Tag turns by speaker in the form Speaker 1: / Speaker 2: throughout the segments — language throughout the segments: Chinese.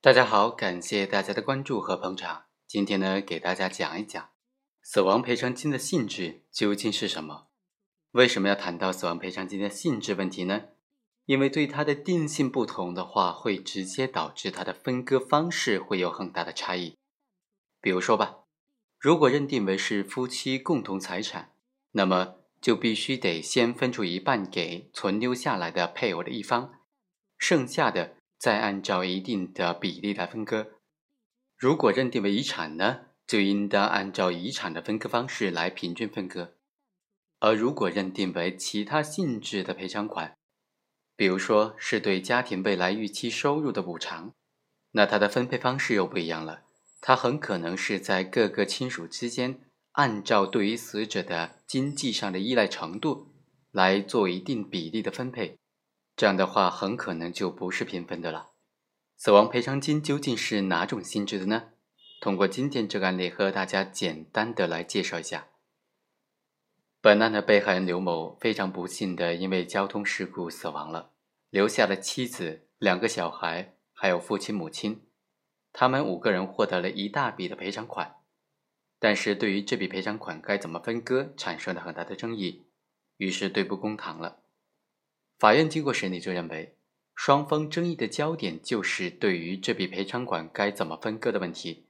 Speaker 1: 大家好，感谢大家的关注和捧场。今天呢，给大家讲一讲死亡赔偿金的性质究竟是什么？为什么要谈到死亡赔偿金的性质问题呢？因为对它的定性不同的话，会直接导致它的分割方式会有很大的差异。比如说吧，如果认定为是夫妻共同财产，那么就必须得先分出一半给存留下来的配偶的一方，剩下的。再按照一定的比例来分割。如果认定为遗产呢，就应当按照遗产的分割方式来平均分割。而如果认定为其他性质的赔偿款，比如说是对家庭未来预期收入的补偿，那它的分配方式又不一样了。它很可能是在各个亲属之间，按照对于死者的经济上的依赖程度来做一定比例的分配。这样的话，很可能就不是平分的了。死亡赔偿金究竟是哪种性质的呢？通过今天这个案例，和大家简单的来介绍一下。本案的被害人刘某非常不幸的因为交通事故死亡了，留下了妻子、两个小孩，还有父亲、母亲，他们五个人获得了一大笔的赔偿款。但是对于这笔赔偿款该怎么分割，产生了很大的争议，于是对簿公堂了。法院经过审理，就认为双方争议的焦点就是对于这笔赔偿款该怎么分割的问题。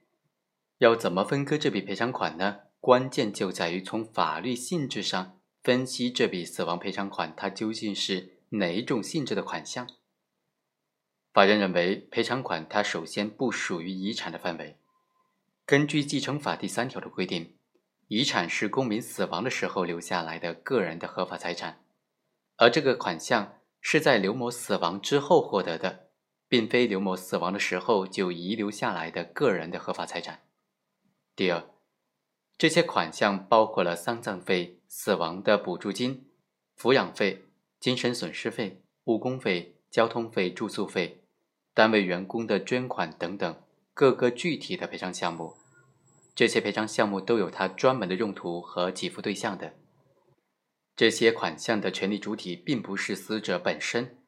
Speaker 1: 要怎么分割这笔赔偿款呢？关键就在于从法律性质上分析这笔死亡赔偿款它究竟是哪一种性质的款项。法院认为，赔偿款它首先不属于遗产的范围。根据继承法第三条的规定，遗产是公民死亡的时候留下来的个人的合法财产。而这个款项是在刘某死亡之后获得的，并非刘某死亡的时候就遗留下来的个人的合法财产。第二，这些款项包括了丧葬费、死亡的补助金、抚养费、精神损失费、误工费、交通费、住宿费、单位员工的捐款等等各个具体的赔偿项目。这些赔偿项目都有它专门的用途和给付对象的。这些款项的权利主体并不是死者本身，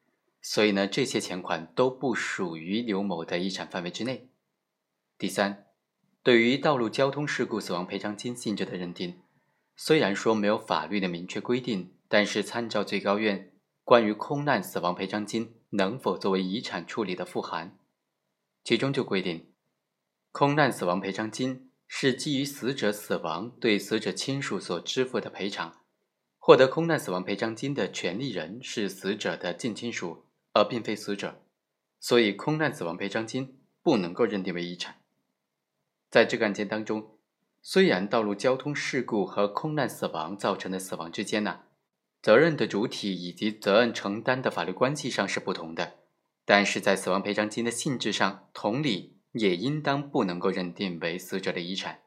Speaker 1: 所以呢，这些钱款都不属于刘某的遗产范围之内。第三，对于道路交通事故死亡赔偿金性质的认定，虽然说没有法律的明确规定，但是参照最高院关于空难死亡赔偿金能否作为遗产处理的复函，其中就规定，空难死亡赔偿金是基于死者死亡对死者亲属所支付的赔偿。获得空难死亡赔偿金的权利人是死者的近亲属，而并非死者，所以空难死亡赔偿金不能够认定为遗产。在这个案件当中，虽然道路交通事故和空难死亡造成的死亡之间呢，责任的主体以及责任承担的法律关系上是不同的，但是在死亡赔偿金的性质上，同理也应当不能够认定为死者的遗产，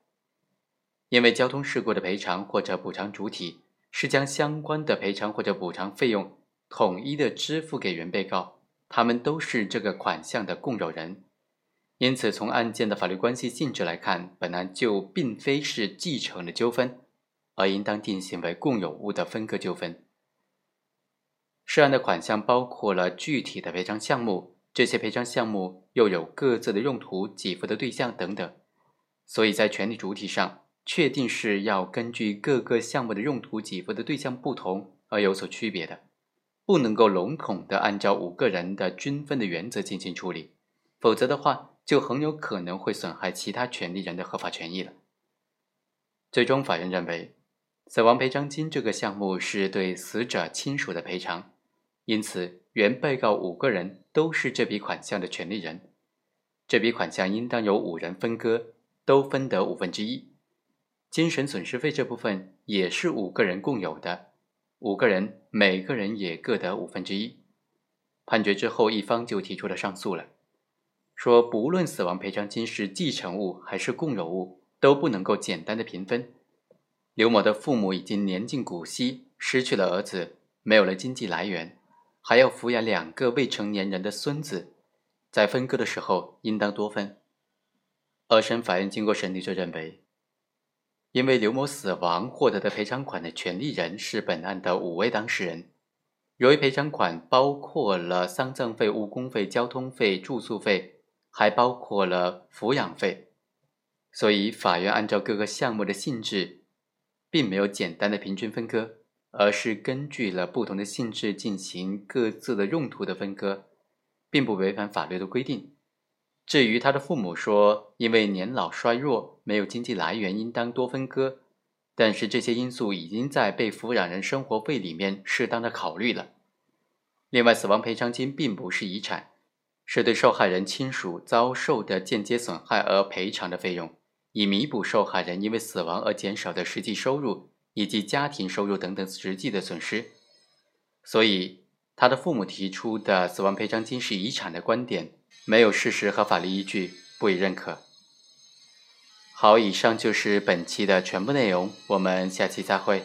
Speaker 1: 因为交通事故的赔偿或者补偿主体。是将相关的赔偿或者补偿费用统一的支付给原被告，他们都是这个款项的共有人，因此从案件的法律关系性质来看，本案就并非是继承的纠纷，而应当定性为共有物的分割纠纷。涉案的款项包括了具体的赔偿项目，这些赔偿项目又有各自的用途、给付的对象等等，所以在权利主体上。确定是要根据各个项目的用途、给付的对象不同而有所区别的，不能够笼统的按照五个人的均分的原则进行处理，否则的话就很有可能会损害其他权利人的合法权益了。最终，法院认为，死亡赔偿金这个项目是对死者亲属的赔偿，因此原被告五个人都是这笔款项的权利人，这笔款项应当由五人分割，都分得五分之一。精神损失费这部分也是五个人共有的，五个人每个人也各得五分之一。判决之后，一方就提出了上诉了，说不论死亡赔偿金是继承物还是共有物，都不能够简单的平分。刘某的父母已经年近古稀，失去了儿子，没有了经济来源，还要抚养两个未成年人的孙子，在分割的时候应当多分。二审法院经过审理就认为。因为刘某死亡获得的赔偿款的权利人是本案的五位当事人，由于赔偿款包括了丧葬费、误工费、交通费、住宿费还包括了抚养费。所以，法院按照各个项目的性质，并没有简单的平均分割，而是根据了不同的性质进行各自的用途的分割，并不违反法律的规定。至于他的父母说，因为年老衰弱，没有经济来源，应当多分割，但是这些因素已经在被抚养人生活费里面适当的考虑了。另外，死亡赔偿金并不是遗产，是对受害人亲属遭受的间接损害而赔偿的费用。以弥补受害人因为死亡而减少的实际收入以及家庭收入等等实际的损失，所以他的父母提出的死亡赔偿金是遗产的观点没有事实和法律依据，不予认可。好，以上就是本期的全部内容，我们下期再会。